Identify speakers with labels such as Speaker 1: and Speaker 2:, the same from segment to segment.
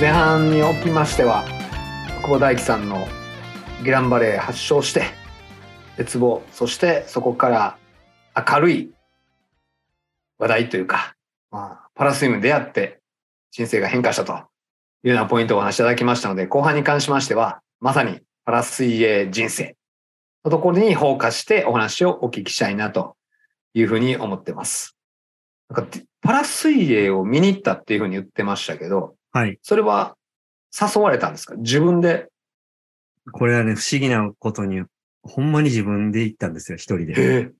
Speaker 1: 前半におきましては久保大樹さんのギランバレー発症して絶望そしてそこから明るい話題というか、まあ、パラスイムに出会って人生が変化したというようなポイントをお話しいただきましたので後半に関しましてはまさにパラ水泳人生のところにフォーカスしてお話をお聞きしたいなというふうに思ってます。なんかパラ水泳を見に行ったっていうふうに言ってましたけど、
Speaker 2: はい。
Speaker 1: それは誘われたんですか？自分で？
Speaker 2: これはね、不思議なことに、ほんまに自分で行ったんですよ、一人で。
Speaker 1: え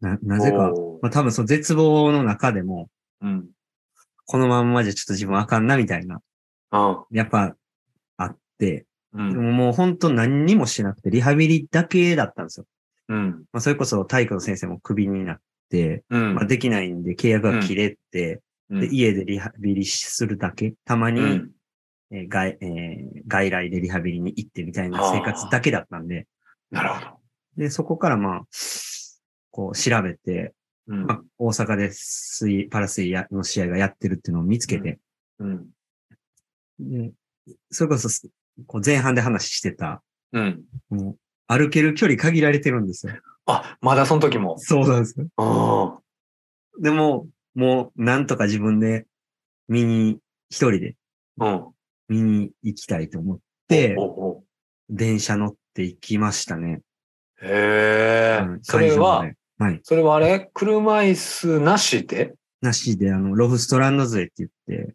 Speaker 2: な、なぜか。まあ多分その絶望の中でも、
Speaker 1: うん。
Speaker 2: このまんまじゃちょっと自分あかんな、みたいな。
Speaker 1: あ
Speaker 2: やっぱ、あって、
Speaker 1: うん。
Speaker 2: でももう本当何にもしてなくて、リハビリだけだったんですよ。
Speaker 1: うん。
Speaker 2: まあそれこそ体育の先生もクビになって、
Speaker 1: うん。
Speaker 2: まあできないんで契約が切れて、
Speaker 1: うん
Speaker 2: で、家でリハビリするだけ、たまに、
Speaker 1: うん
Speaker 2: えー外、えー外来でリハビリに行ってみたいな生活だけだったんで、
Speaker 1: なるほど。
Speaker 2: で、そこからまあ、こう調べて、
Speaker 1: うん
Speaker 2: まあ、大阪で水、パラ水やの試合がやってるっていうのを見つけて、
Speaker 1: うん。
Speaker 2: でそれこそ、こう前半で話してた、
Speaker 1: うん。
Speaker 2: もう歩ける距離限られてるんですよ。
Speaker 1: あ、まだその時も。
Speaker 2: そうなんですよ。
Speaker 1: あ
Speaker 2: でも、もう、なんとか自分で見に、一人で
Speaker 1: あ。うん。
Speaker 2: 見に行きたいと思って
Speaker 1: お、おお
Speaker 2: 電車乗って行きましたね。
Speaker 1: へえ
Speaker 2: うん。
Speaker 1: それは、
Speaker 2: 会場まではい。
Speaker 1: それはあれ？車椅子なしで？
Speaker 2: なしで、あの、ロフストランド杖って言って、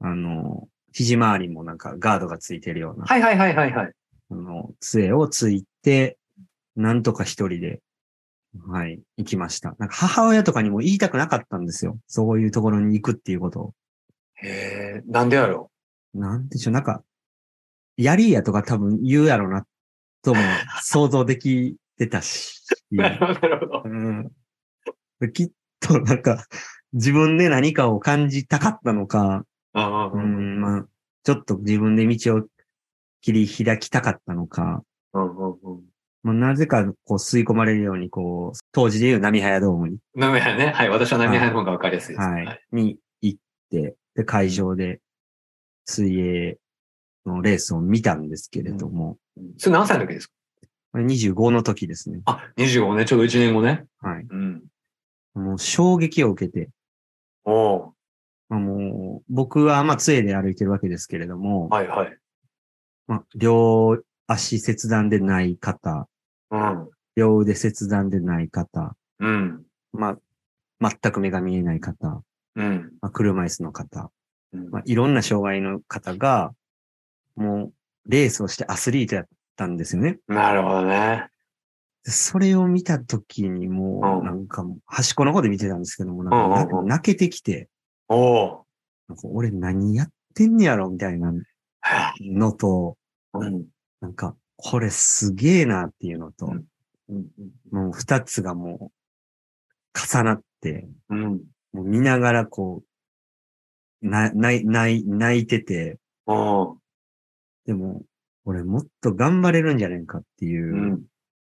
Speaker 2: あの、肘周りもなんかガードがついてるような、
Speaker 1: はいはいはいはいはい。
Speaker 2: あの、杖をついて、なんとか一人で、はい、行きました。なんか母親とかにも言いたくなかったんですよ。そういうところに行くっていうことを。
Speaker 1: へえ。なんでやろ
Speaker 2: なんでしょう、なんか、やりやとか多分言うやろな、とも想像できてたし。
Speaker 1: う。なるほど、なるほど。
Speaker 2: うん、きっとなんか、自分で何かを感じたかったのか、
Speaker 1: ああ
Speaker 2: う。ん、まあ、ちょっと自分で道を切り開きたかったのか、
Speaker 1: うんうんうん。
Speaker 2: まあ、なぜかこう吸い込まれるように、こう、当時でいう波早ドームに、
Speaker 1: なめはね。はい。私はなめはの方がわかりやすいです。
Speaker 2: はい、に行って、で、会場で水泳のレースを見たんですけれども、
Speaker 1: それ何歳の時ですか？
Speaker 2: これ25の時ですね。
Speaker 1: あ、25ね。ちょうど1年後ね。
Speaker 2: はい。
Speaker 1: うん。
Speaker 2: もう衝撃を受けて、
Speaker 1: おお
Speaker 2: まあ、もう、僕はまあ杖で歩いてるわけですけれども、
Speaker 1: はいはい。
Speaker 2: まあ、両足切断でない方、
Speaker 1: うん。
Speaker 2: 両腕切断でない方、
Speaker 1: うん。
Speaker 2: まあ、全く目が見えない方、
Speaker 1: うん。
Speaker 2: まあ、車椅子の方、
Speaker 1: うん
Speaker 2: まあ、いろんな障害の方が、もう、レースをしてアスリートやったんですよね。
Speaker 1: なるほどね。
Speaker 2: でそれを見たときにもう、
Speaker 1: うん
Speaker 2: なんかもう、端っこの方で見てたんですけども、なんか泣けてきて、
Speaker 1: おお
Speaker 2: なんか俺何やってんねやろみたいなのと、
Speaker 1: うん。
Speaker 2: なんか、これすげえなっていうのと、
Speaker 1: うんうん。
Speaker 2: もう二つがもう、重なって、
Speaker 1: うん。
Speaker 2: もう見ながらこう、な、ない、ない、泣いてて、でも、俺もっと頑張れるんじゃないかっていうう。
Speaker 1: ん。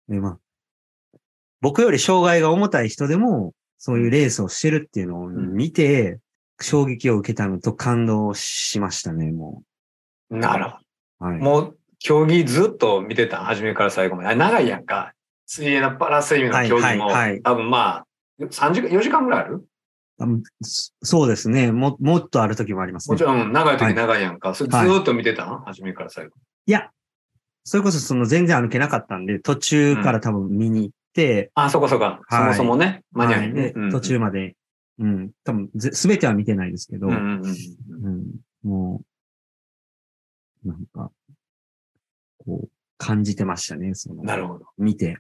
Speaker 2: で、まあ、僕より障害が重たい人でも、そういうレースをしてるっていうのを見て、衝撃を受けたのと感動しましたね、も
Speaker 1: なるほ
Speaker 2: う。はい。
Speaker 1: ど。もう、競技ずっと見てた。初めから最後まで。長いやんか。水泳のパラスイムの競技も、
Speaker 2: はいはいはい
Speaker 1: 多分まあ、3時間、4時間ぐらいある？
Speaker 2: あそそうですね。も、もっとある時もありますね。
Speaker 1: もちろん、うん長い
Speaker 2: はい
Speaker 1: 時長いやんか。それずっと見てたん初めから最後。
Speaker 2: いや、それこそその全然歩けなかったんで、途中から多分見に行って、
Speaker 1: あ、そこそこ。
Speaker 2: はい
Speaker 1: そもそもね。間に合
Speaker 2: はいい
Speaker 1: ね
Speaker 2: で。途中まで、うん、多分ぜすべては見てないですけど、
Speaker 1: うんうんうんうん
Speaker 2: うん、もう、なんか、こう、感じてましたね、その、
Speaker 1: なるほど。
Speaker 2: 見て。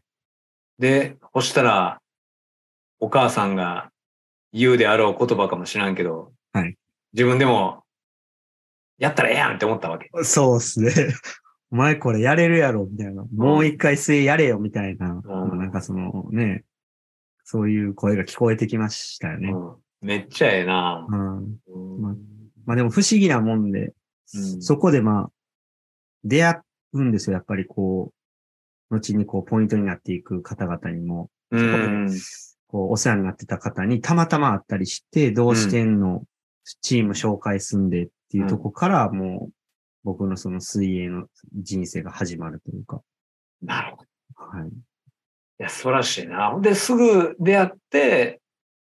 Speaker 1: で、そしたら、お母さんが言うであろう言葉かもしらんけど、
Speaker 2: はい
Speaker 1: 自分でも、やったらええやんって思ったわけ。
Speaker 2: そうですね。お前これやれるやろ、みたいな。もう一回水泳やれよ、みたいな。
Speaker 1: うん
Speaker 2: なんかそのね、そういう声が聞こえてきましたよね。
Speaker 1: うんめっちゃええな
Speaker 2: うん、
Speaker 1: うん
Speaker 2: ままあでも不思議なもんで、
Speaker 1: うん
Speaker 2: そこでまあ、出会うんですよ。やっぱりこう、後にこう、ポイントになっていく方々にも、
Speaker 1: うん。
Speaker 2: こう、お世話になってた方にたまたま会ったりして、どうしてんの、チーム紹介すんでっていうとこからもう僕のその水泳の人生が始まるというか。
Speaker 1: なるほど。
Speaker 2: はい。
Speaker 1: いや、素晴らしいな。ほんで、すぐ出会って、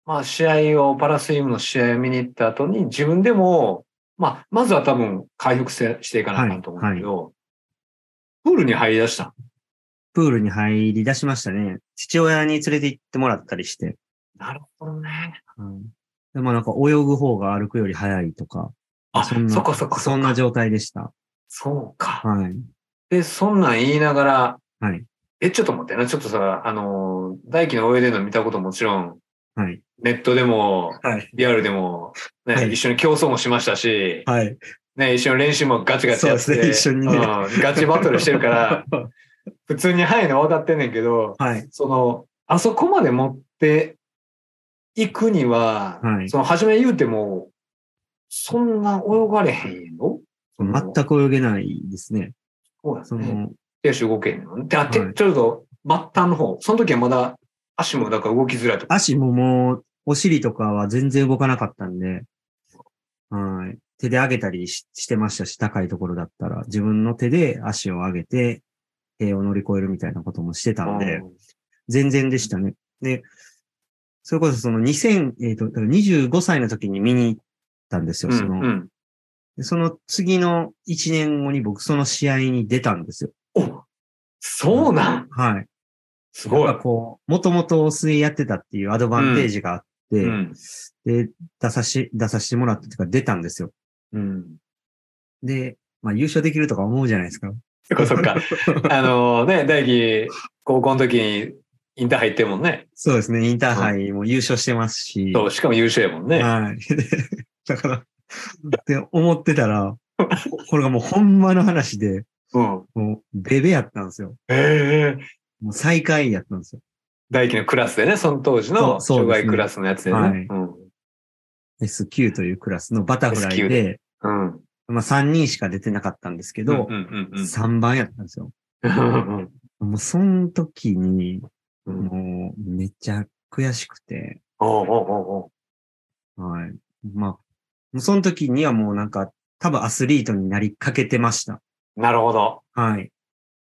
Speaker 1: まあ、試合を、パラスイムの試合を見に行った後に、自分でも、まあ、まずは多分回復してしていかなあかんと思うんだけど、プールに入り出した。
Speaker 2: プールに入り出しましたね。父親に連れて行ってもらったりして。
Speaker 1: なるほどね。
Speaker 2: うん、でもなんか泳ぐ方が歩くより早いとか。
Speaker 1: あ、
Speaker 2: そんな
Speaker 1: そっかそっか
Speaker 2: そんな状態でした。
Speaker 1: そうか。
Speaker 2: はい。
Speaker 1: で、そんなん言いながら、
Speaker 2: はい。
Speaker 1: え、ちょっと待ってな。ちょっとさ、あの、大輝の泳いでるの見たこともちろん、
Speaker 2: はい。
Speaker 1: ネットでも、
Speaker 2: はい。
Speaker 1: リアルでも、ね、
Speaker 2: はい
Speaker 1: 一緒に競争もしましたし、
Speaker 2: はい。
Speaker 1: ね、一緒に練習もガチガチやって、
Speaker 2: そうですね一緒にね
Speaker 1: うん、ガチバトルしてるから、普通に速いの分かってんねんけど、
Speaker 2: はい。
Speaker 1: その、あそこまで持っていくには、
Speaker 2: はい
Speaker 1: その、初め言うても、そんな泳がれへんの
Speaker 2: 全
Speaker 1: く。
Speaker 2: く泳げないですね。
Speaker 1: そうやね。
Speaker 2: その、
Speaker 1: 手足動けんの？で、あ、て
Speaker 2: はい
Speaker 1: ちょっと、末端の方、その時はまだ足もだから動きづらいとか。
Speaker 2: 足ももう、お尻とかは全然動かなかったんで、はい。手で上げたりししてましたし、高いところだったら、自分の手で足を上げて、塀を乗り越えるみたいなこともしてたんで、
Speaker 1: うん
Speaker 2: 全然でしたね。で、それこそその2000、えっ、と、だから25歳の時に見に行ったんですよ。その、
Speaker 1: うん。
Speaker 2: でその次の1年後に僕その試合に出たんですよ。
Speaker 1: おそうなん
Speaker 2: はい。
Speaker 1: すごい
Speaker 2: なんか。こう、もともと水泳やってたっていうアドバンテージがあって、
Speaker 1: うん。
Speaker 2: で、出さし、出させてもらったっていうか出たんですよ。
Speaker 1: うん。
Speaker 2: で、まあ優勝できるとか思うじゃないですか。
Speaker 1: そっかそっか。あのね、大輝、高校の時にインターハイ行ってるもんね。
Speaker 2: そうですね。インターハイも優勝してますし。
Speaker 1: そう、しかも優勝やもんね。
Speaker 2: はい。で だから、って思ってたら、これがもうほんまの話で、
Speaker 1: うん。
Speaker 2: もうベベやったんですよ。
Speaker 1: ええ
Speaker 2: もう最下位やったんですよ。
Speaker 1: 大輝のクラスでね、その当時の障害クラスのやつでね。
Speaker 2: はい
Speaker 1: うん。
Speaker 2: S9 というクラスのバタフラ
Speaker 1: S9
Speaker 2: イで、
Speaker 1: うん。
Speaker 2: まあ3人しか出てなかったんですけど、
Speaker 1: うんうんうん
Speaker 2: 3番やったんですよ。
Speaker 1: うん。
Speaker 2: もうその時に、
Speaker 1: うん
Speaker 2: もうめっちゃ悔しくて、
Speaker 1: おうおうおうおう
Speaker 2: はい。まあ、その時にはもうなんか、多分アスリートになりかけてました。
Speaker 1: なるほど。
Speaker 2: はい。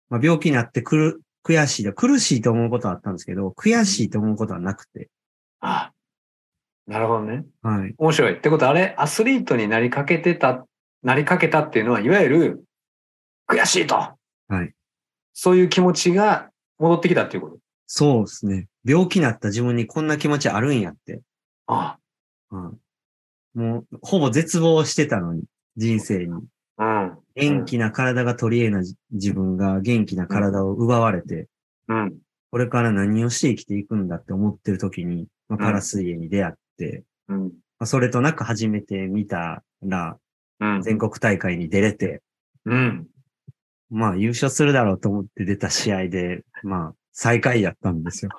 Speaker 2: まあ、病気になってくる、悔しいだ。苦しいと思うことはあったんですけど、悔しいと思うことはなくて。
Speaker 1: あなるほどね。
Speaker 2: はい。
Speaker 1: 面白い。ってことはあれ、アスリートになりかけてた、なりかけたっていうのは、いわゆる、悔しいと。
Speaker 2: はい。
Speaker 1: そういう気持ちが戻ってきたっていうこと？
Speaker 2: そうですね。病気になった自分にこんな気持ちあるんやって。
Speaker 1: あ
Speaker 2: はい。もう、ほぼ絶望してたのに、人生に。
Speaker 1: うん。
Speaker 2: 元気な体が取り柄なじ自分が元気な体を奪われて、
Speaker 1: うん。
Speaker 2: これから何をして生きていくんだって思ってる時に、まあ、パラ水泳に出会って、
Speaker 1: うん。
Speaker 2: まあ、それとなく初めて見たら、
Speaker 1: うん。
Speaker 2: 全国大会に出れて、
Speaker 1: うん。
Speaker 2: まあ優勝するだろうと思って出た試合で、まあ最下位やったんですよ。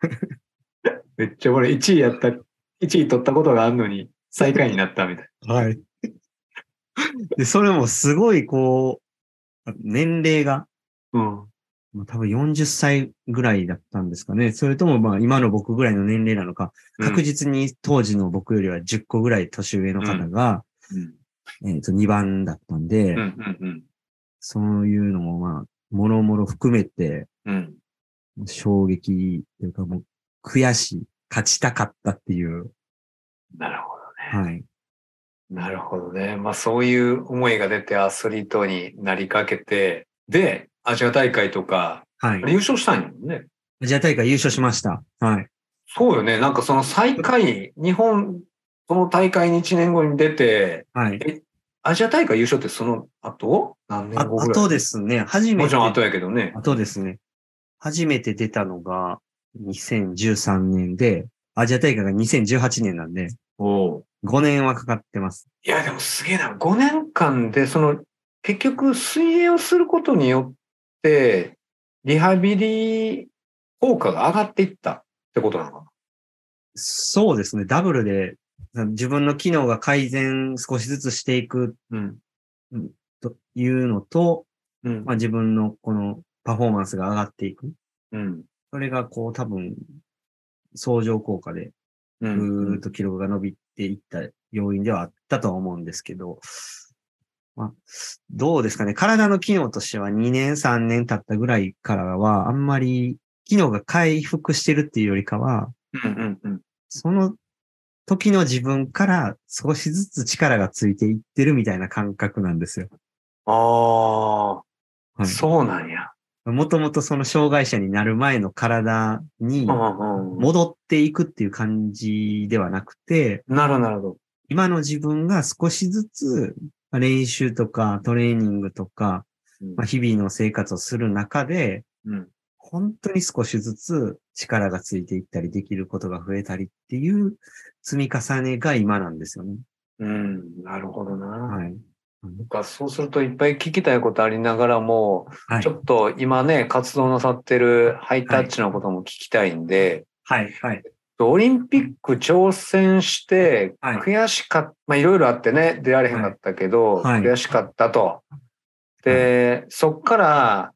Speaker 1: めっちゃ俺1位やった、1位取ったことがあるのに、最下位になったみたい
Speaker 2: はい。で、それもすごいこう、年齢が、
Speaker 1: な。うん。
Speaker 2: まあ、多分40歳ぐらいだったんですかね。それともまあ今の僕ぐらいの年齢なのか、確実に当時の僕よりは10個ぐらい年上の方が、
Speaker 1: うん。
Speaker 2: えっ、と2番だったんで。そういうのもまあ、もろもろ含めて、
Speaker 1: うん。
Speaker 2: 衝撃というかもう悔しい、勝ちたかったっていう、
Speaker 1: なるほどね。
Speaker 2: はい。
Speaker 1: なるほどね。まあそういう思いが出てアスリートになりかけて、で、アジア大会とか、
Speaker 2: はい。
Speaker 1: 優勝したんやもんね。
Speaker 2: アジア大会優勝しました。はい。
Speaker 1: そうよね。なんかその最下位、日本、その大会に1年後に出て、
Speaker 2: はい。
Speaker 1: アジア大会優勝ってその後？何
Speaker 2: あ
Speaker 1: 年後ぐらい？
Speaker 2: あとですね、初めて。
Speaker 1: もちろん後やけどね。
Speaker 2: あとですね。初めて出たのが2013年で、アジア大会が2018年なんで、
Speaker 1: おう
Speaker 2: 5年はかかってます。
Speaker 1: いや、でもすげえな。5年間で、その、結局、水泳をすることによって、リハビリ効果が上がっていったってことなのか
Speaker 2: そうですね、ダブルで自分の機能が改善少しずつしていく
Speaker 1: な。うん。
Speaker 2: というのと、
Speaker 1: うん
Speaker 2: まあ、自分のこのパフォーマンスが上がっていく。
Speaker 1: うん。
Speaker 2: それがこう多分、相乗効果で
Speaker 1: う
Speaker 2: ぐーっ
Speaker 1: ん。
Speaker 2: と記録が伸びていった要因ではあったとは思うんですけど、どうですかね。体の機能としては2年、3年経ったぐらいからは、あんまり機能が回復してるっていうよりかは、
Speaker 1: うんうんうん。
Speaker 2: その時の自分から少しずつ力がついていってるみたいな感覚なんですよ。
Speaker 1: ああ、
Speaker 2: はい
Speaker 1: そうなんや。
Speaker 2: もともとその障害者になる前の体に。戻っていくっていう感じではなくて、
Speaker 1: なるほどなるほど。
Speaker 2: 今の自分が少しずつまあ練習とかトレーニングとか、
Speaker 1: うん
Speaker 2: まあ、日々の生活をする中で、
Speaker 1: うん。
Speaker 2: 本当に少しずつ力がついていったりできることが増えたりっていう積み重ねが今なんですよね。
Speaker 1: うん。なるほどな。
Speaker 2: はい。
Speaker 1: なんかそうするといっぱい聞きたいことありながらも、
Speaker 2: はい
Speaker 1: ちょ。っと今ね、活動なさってるハイタッチのことも聞きたいんで、
Speaker 2: はい。はい。
Speaker 1: オリンピック挑戦して、
Speaker 2: はい
Speaker 1: 悔しかった、まあいろいろあってね、出られへんかったけど、
Speaker 2: はい
Speaker 1: 悔しかったと。で、そっから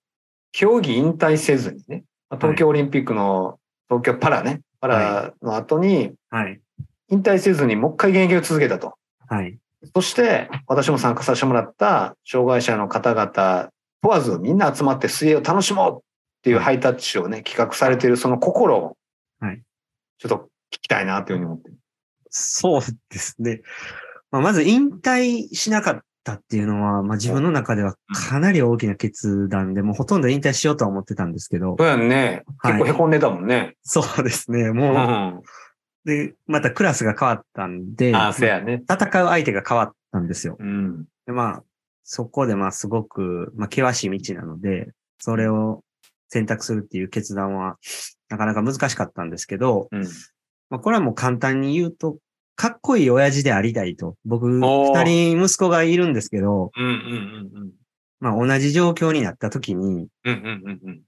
Speaker 1: 競技引退せずにね、まあ東京オリンピックの、東京パラね、パラの後に
Speaker 2: はい。
Speaker 1: 引退せずにもう一回現役を続けたと。
Speaker 2: はい。
Speaker 1: そして、私も参加させてもらった障害者の方々問わずみんな集まって水泳を楽しもうっていう
Speaker 2: はい
Speaker 1: ハイタッチをね、企画されているその心を、
Speaker 2: はい
Speaker 1: ちょっと聞きたいなというふうに思ってる。
Speaker 2: そうですね。まあ、まず引退しなかったっていうのは、まあ、自分の中ではかなり大きな決断で、もうほとんど引退しようとは思ってたんですけど
Speaker 1: そ、うやんね。
Speaker 2: はい
Speaker 1: 結構凹んでたもんね。
Speaker 2: そうですね。
Speaker 1: う
Speaker 2: も
Speaker 1: ん。
Speaker 2: う、で、またクラスが変わったんで、
Speaker 1: ああ、せやね。
Speaker 2: 戦う相手が変わったんですよ。
Speaker 1: うん。
Speaker 2: で、まあ、そこでまあすごく、まあ険しい道なので、それを選択するっていう決断はなかなか難しかったんですけど、
Speaker 1: うん。
Speaker 2: まあこれはもう簡単に言うと、かっこいい親父でありたいと。僕、二人息子がいるんですけど、
Speaker 1: うんうんうん
Speaker 2: まあ同じ状況になった時に、
Speaker 1: うん。うんうん。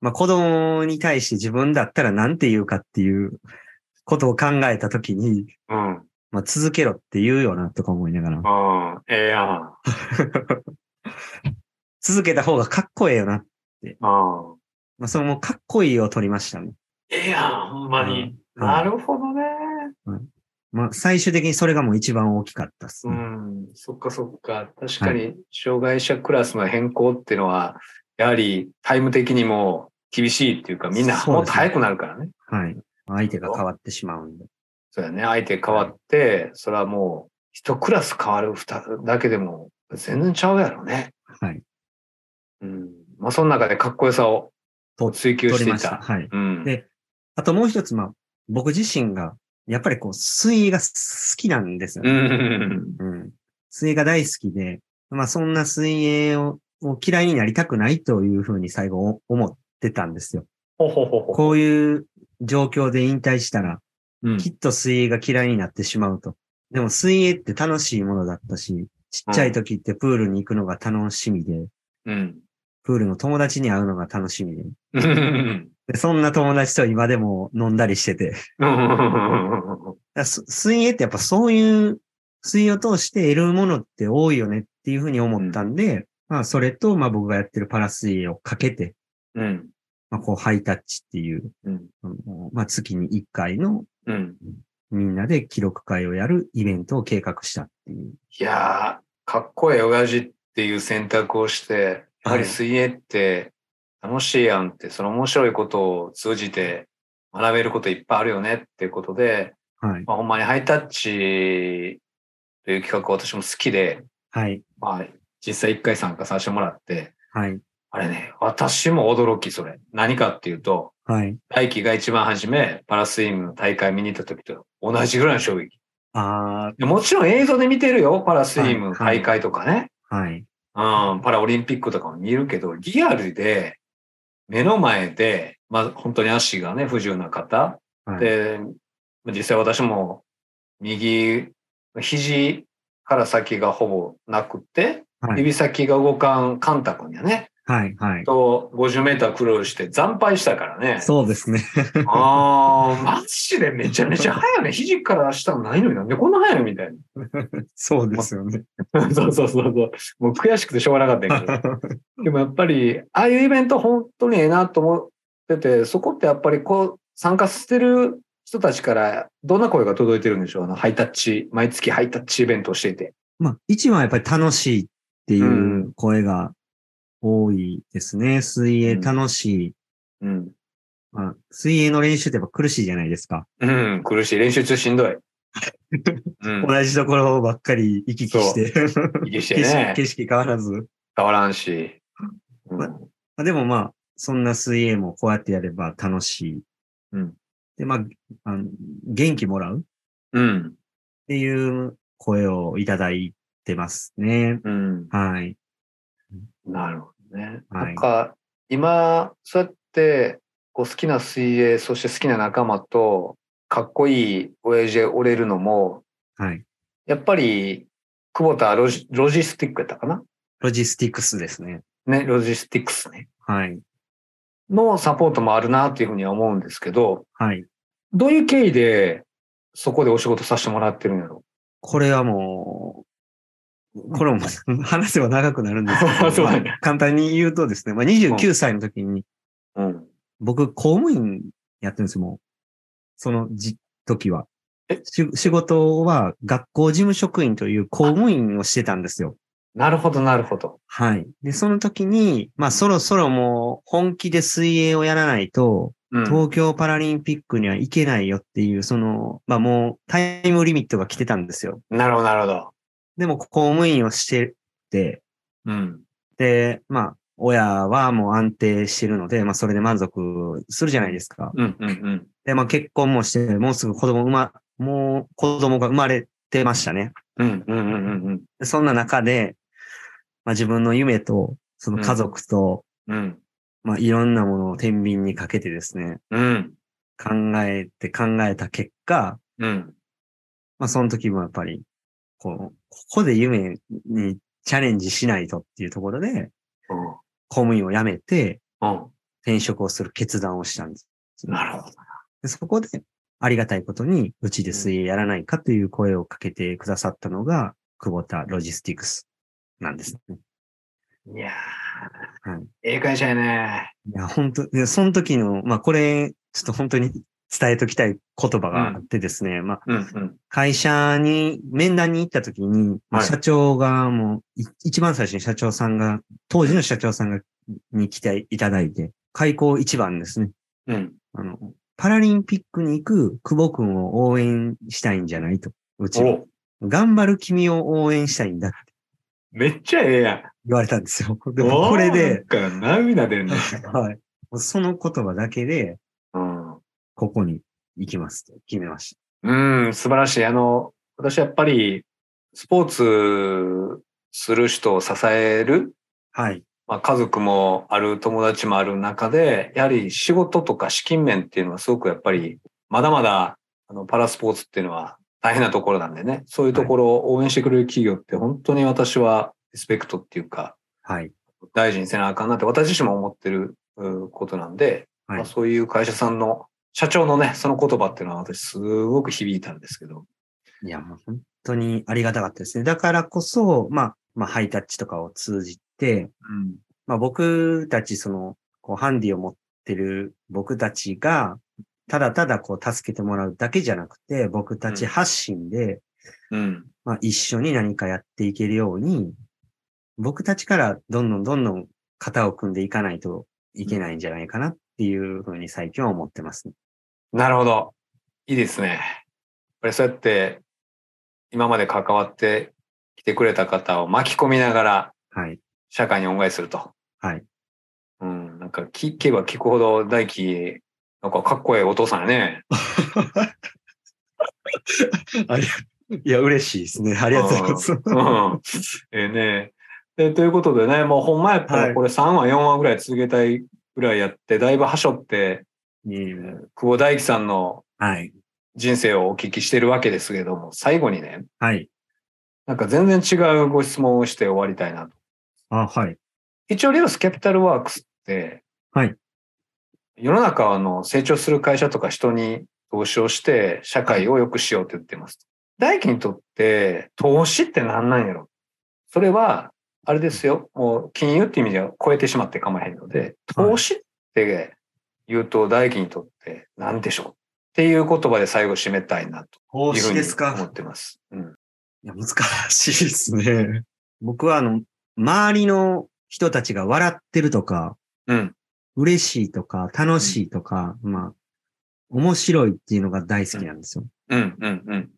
Speaker 2: まあ子供に対して自分だったら何て言うかっていうことを考えた時に、
Speaker 1: うん。
Speaker 2: まあ続けろって言うよなとか思いながら、
Speaker 1: ええやん。あ
Speaker 2: 続けた方がかっこええよな。
Speaker 1: あ。
Speaker 2: まあそのもうかっこいいを取りましたね。
Speaker 1: ええやん、ほんまに。
Speaker 2: うん
Speaker 1: なるほどね。
Speaker 2: まあ最終的にそれがもう一番大きかったです
Speaker 1: う
Speaker 2: ね。
Speaker 1: ん、そっかそっか。確かに、障害者クラスの変更っていうのは、やはりタイム的にも厳しいっていうか、みんなもっと早くなるからね。
Speaker 2: はい。相手が変わってしまうんで。
Speaker 1: そうやね。相手変わって、それはもう、一クラス変わる二だけでも、全然ちゃうやろね。
Speaker 2: はい。
Speaker 1: うん。まあ、その中でかっこよさを
Speaker 2: と
Speaker 1: 追求して
Speaker 2: た。
Speaker 1: た。
Speaker 2: はい。
Speaker 1: うん。
Speaker 2: であともう一つ、まあ、僕自身が、やっぱりこう、水泳が好きなんですよ
Speaker 1: うん
Speaker 2: ね。
Speaker 1: うん。
Speaker 2: 水泳が大好きで、まあそんな水泳をを嫌いになりたくないというふうに最後思ってたんですよ。
Speaker 1: ほほほほ。
Speaker 2: こういう状況で引退したら、
Speaker 1: うん
Speaker 2: きっと水泳が嫌いになってしまうと。でも水泳って楽しいものだったし、ちっちゃい時ってプールに行くのが楽しみで、
Speaker 1: うん。
Speaker 2: プールの友達に会うのが楽しみで。
Speaker 1: うん。
Speaker 2: でそんな友達と今でも飲んだりしてて。水泳ってやっぱそういう、水泳を通して得るものって多いよねっていうふうに思ったんで、まあそれと、まあ僕がやってるパラ水泳をかけて、
Speaker 1: うん。
Speaker 2: まあこうハイタッチっていう、
Speaker 1: うん。
Speaker 2: まあ月に1回の
Speaker 1: うん。
Speaker 2: みんなで記録会をやるイベントを計画したっていう。
Speaker 1: いやー、かっこええ親父っていう選択をして、やはり水泳って楽しいやんって、その面白いことを通じて学べることいっぱいあるよねっていうことで、
Speaker 2: はい。
Speaker 1: まあ、ほんまにハイタッチという企画私も好きで、
Speaker 2: はい。
Speaker 1: まあ、実際一回参加させてもらって、
Speaker 2: はい。
Speaker 1: あれね、私も驚き、それ。何かっていうと、
Speaker 2: はい。
Speaker 1: 大輝が一番初め、パラスイムの大会見に行った時と同じぐらいの衝撃。
Speaker 2: あ
Speaker 1: でもちろん映像で見てるよ、パラスイム大会とかね。
Speaker 2: あ、はい。
Speaker 1: うん、パラオリンピックとかも見るけど、リアルで、目の前で、まあ本当に足がね、不自由な方。
Speaker 2: はい。
Speaker 1: で、実際私も右、肘から先がほぼなくて、
Speaker 2: はい。
Speaker 1: 指先が動かんカンタ君やね。
Speaker 2: はい。はい。
Speaker 1: と、50メータークロールして惨敗したからね。
Speaker 2: そうですね。
Speaker 1: ああ、マジでめちゃめちゃ速いね。肘から下ないのになんでこんな速いのみたい
Speaker 2: そうですよね。
Speaker 1: な。そうそうそうそう。もう悔しくてしょうがなかったんやけど。でもやっぱり、ああいうイベント本当にええなと思ってて、そこってやっぱりこう、参加してる人たちからどんな声が届いてるんでしょう？あの、ハイタッチ、毎月ハイタッチイベントをしていて。
Speaker 2: まあ、一番はやっぱり楽しいっっていう声が多いですね。水泳楽しい。
Speaker 1: うん。
Speaker 2: まあ、水泳の練習ってやっぱ苦しいじゃないですか。
Speaker 1: うん、苦しい。練習中しんどい。うん。
Speaker 2: 同じところばっかり行き来して、
Speaker 1: 息して
Speaker 2: 景色
Speaker 1: ね。
Speaker 2: 景色変わらず。
Speaker 1: 変わらんし。うん
Speaker 2: まあ、でもまあ、そんな水泳もこうやってやれば楽しい。
Speaker 1: うん
Speaker 2: で、まあ、あの元気もらうっ
Speaker 1: うん。
Speaker 2: ていう声をいただいてますね。
Speaker 1: うん。
Speaker 2: はい。
Speaker 1: なるほどね。
Speaker 2: はい
Speaker 1: なんか、今、そうやって、こう好きな水泳、そして好きな仲間と、かっこいい親父でおれるのも、
Speaker 2: はい。
Speaker 1: やっぱり、久保田ロジロジスティックやったかな？
Speaker 2: ロジスティックスですね。
Speaker 1: ね、ロジスティックスね。
Speaker 2: はい。
Speaker 1: のサポートもあるなっていうふうには思うんですけど、
Speaker 2: はい。
Speaker 1: どういう経緯でそこでお仕事させてもらってるんやろ？
Speaker 2: これはもう、これも 話せば長くなるんですけど、まあ簡単に言うとですね、まあ、29歳の時に、
Speaker 1: うん。
Speaker 2: 僕、公務員やってるんですよ、もう。そのじ時は仕事は学校事務職員という公務員をしてたんですよ。
Speaker 1: なるほど、なるほど。
Speaker 2: はい。で、その時に、まあそろそろもう本気で水泳をやらないと、
Speaker 1: うん。
Speaker 2: 東京パラリンピックには行けないよっていう、その、まあもうタイムリミットが来てたんですよ。
Speaker 1: なるほど、なるほど。
Speaker 2: でも公務員をしてて、
Speaker 1: うん。
Speaker 2: で、まあ、親はもう安定してるので、まあそれで満足するじゃないですか。
Speaker 1: うん、うん、うん。
Speaker 2: で、まあ結婚もして、もうすぐ子供産ま、もう子供が生まれてましたね。
Speaker 1: うん、うん、うん、うん
Speaker 2: でそんな中で、まあ自分の夢と、その家族と、
Speaker 1: うん。うん。
Speaker 2: まあいろんなものを天秤にかけてですね、
Speaker 1: うん。
Speaker 2: 考えて考えた結果、
Speaker 1: うん。
Speaker 2: まあその時もやっぱり、こう、ここで夢にチャレンジしないとっていうところで、公務員を辞めて
Speaker 1: うん。
Speaker 2: 転職をする決断をしたんです。
Speaker 1: なるほど。
Speaker 2: でそこで、ありがたいことに、うちで水泳やらないかという声をかけてくださったのが、久保田ロジスティクスなんですね。
Speaker 1: いやー、
Speaker 2: はい
Speaker 1: ええ会社やね。
Speaker 2: いや、本当で、その時の、まあ、これ、ちょっと本当に伝えときたい言葉があってですね、まあ、
Speaker 1: うん、うん。
Speaker 2: 会社に、面談に行った時に、社長がもう、い一番最初に社長さんが、当時の社長さんが、に来ていただいて、開校一番ですね。
Speaker 1: うん。
Speaker 2: あの、パラリンピックに行く久保君を応援したいんじゃないと。うちは。
Speaker 1: お
Speaker 2: 頑張る君を応援したいんだって
Speaker 1: めっちゃええやん。
Speaker 2: 言われたんですよ。でもこれで。
Speaker 1: なんか涙出るね。
Speaker 2: はい。その言葉だけで、
Speaker 1: うん。
Speaker 2: ここに行きますと決めまし
Speaker 1: うん、素晴らしい。あの、私やっぱり、スポーツする人を支える、
Speaker 2: た。はい。
Speaker 1: まあ、家族もある、友達もある中で、やはり仕事とか資金面っていうのはすごくやっぱり、まだまだ、あの、パラスポーツっていうのは大変なところなんでね、そういうところを応援してくれる企業って本当に私はリスペクトっていうか、
Speaker 2: はい。
Speaker 1: 大事にせなあかんなって私自身も思ってるうことなんで、
Speaker 2: はい
Speaker 1: まあ、そういう会社さんの社長のね、その言葉っていうのは私すごく響いたんですけど。
Speaker 2: いや、もう本当にありがたかったですね。だからこそ、まあ、まあ、ハイタッチとかを通じて、
Speaker 1: うん。
Speaker 2: まあ、僕たち、その、こう、ハンディを持ってる僕たちが、ただただこう、助けてもらうだけじゃなくて、僕たち発信で、
Speaker 1: うん。
Speaker 2: まあ、一緒に何かやっていけるように、僕たちからどんどんどんどん肩を組んでいかないといけないんじゃないかなっていうふうに最近は思ってますね。
Speaker 1: なるほど。いいですね。やっぱりそうやって、今まで関わってきてくれた方を巻き込みながら、
Speaker 2: はい。
Speaker 1: 社会に恩返しすると。
Speaker 2: はい。
Speaker 1: うん。なんか聞けば聞くほど大輝、なんかかっこいいお父さんやね。
Speaker 2: いや、嬉しいですね。ありがとうございます。
Speaker 1: うん。ええね。で、ということでね、もうほんまやった
Speaker 2: はい
Speaker 1: らこれ3話、4話ぐらい続けたいぐらいやって、だいぶはしょって、
Speaker 2: いえいえ
Speaker 1: 久保大輝さんの
Speaker 2: はい。
Speaker 1: 人生をお聞きしてるわけですけども、最後にね、
Speaker 2: はい。
Speaker 1: なんか全然違うご質問をして終わりたいなと。
Speaker 2: あ、はい。
Speaker 1: 一応、リオスキャピタルワークスって、
Speaker 2: はい。
Speaker 1: 世の中の成長する会社とか人に投資をして、社会を良くしようって言ってます。大輝にとって、投資って何なんやろ？それは、あれですよ。もう、金融って意味では超えてしまって構わへんので、投資って言うと大輝にとって何でしょうっていう言葉で最後締めたいなと
Speaker 2: 投
Speaker 1: いうふうに思ってます。うん。
Speaker 2: いや、難しいですね。僕は、あの、周りの人たちが笑ってるとか、
Speaker 1: うん。
Speaker 2: 嬉しいとか、楽しいとか、まあ、面白いっていうのが大好きなんですよ。
Speaker 1: うん。うん。うん。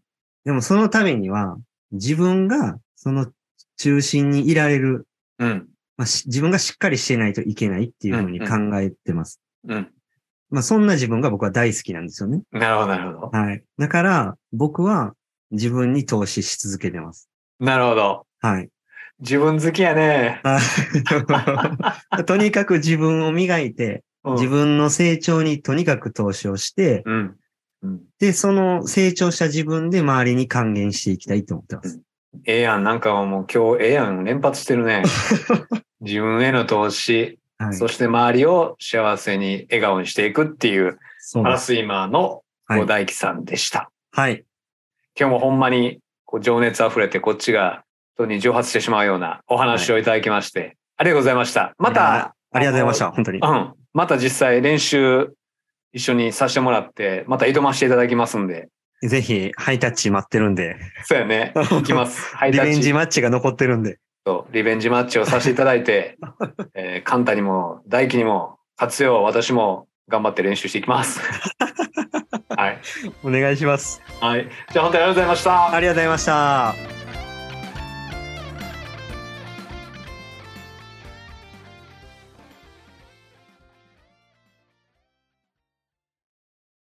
Speaker 2: でもそのためには、自分がその中心にいられる、
Speaker 1: うん。
Speaker 2: まあ、し自分がしっかりしてないといけないっていうふうに考えてます。
Speaker 1: うん。
Speaker 2: まあそんな自分が僕は大好きなんですよね。
Speaker 1: なるほど、なるほど。
Speaker 2: はい。だから、僕は自分に投資し続けてます。
Speaker 1: なるほど。
Speaker 2: はい。
Speaker 1: 自分好きやね。
Speaker 2: はい とにかく自分を磨いて、
Speaker 1: うん
Speaker 2: 自分の成長にとにかく投資をして、
Speaker 1: うん。うん。
Speaker 2: で、その成長した自分で周りに還元していきたいと思ってます。
Speaker 1: ええやん。なんかもう今日ええやん。連発してるね。自分への投資、
Speaker 2: はい。
Speaker 1: そして周りを幸せに笑顔にしていくっていう。パラスイマーの
Speaker 2: はい
Speaker 1: 小大樹さんでした。
Speaker 2: はい。
Speaker 1: 今日もほんまにこう情熱あふれてこっちが本当に蒸発してしまうようなお話をいただきまして、ありがとうございました。また、
Speaker 2: ありがとうございました。本当に。
Speaker 1: うん。また実際練習一緒にさせてもらって、また挑ませていただきますんで。
Speaker 2: ぜひ、ハイタッチ待ってるんで、
Speaker 1: そうやね。行きます。ハ イ
Speaker 2: リベン
Speaker 1: タッチ
Speaker 2: ジマッチが残ってるんで。
Speaker 1: とリベンジマッチをさせていただいて、えー、カンタにも大輝にも活用、私も頑張って練習していきます。はい。
Speaker 2: お願いします。
Speaker 1: はい。じゃあ本当にありがとうございました。
Speaker 2: ありがとうございました。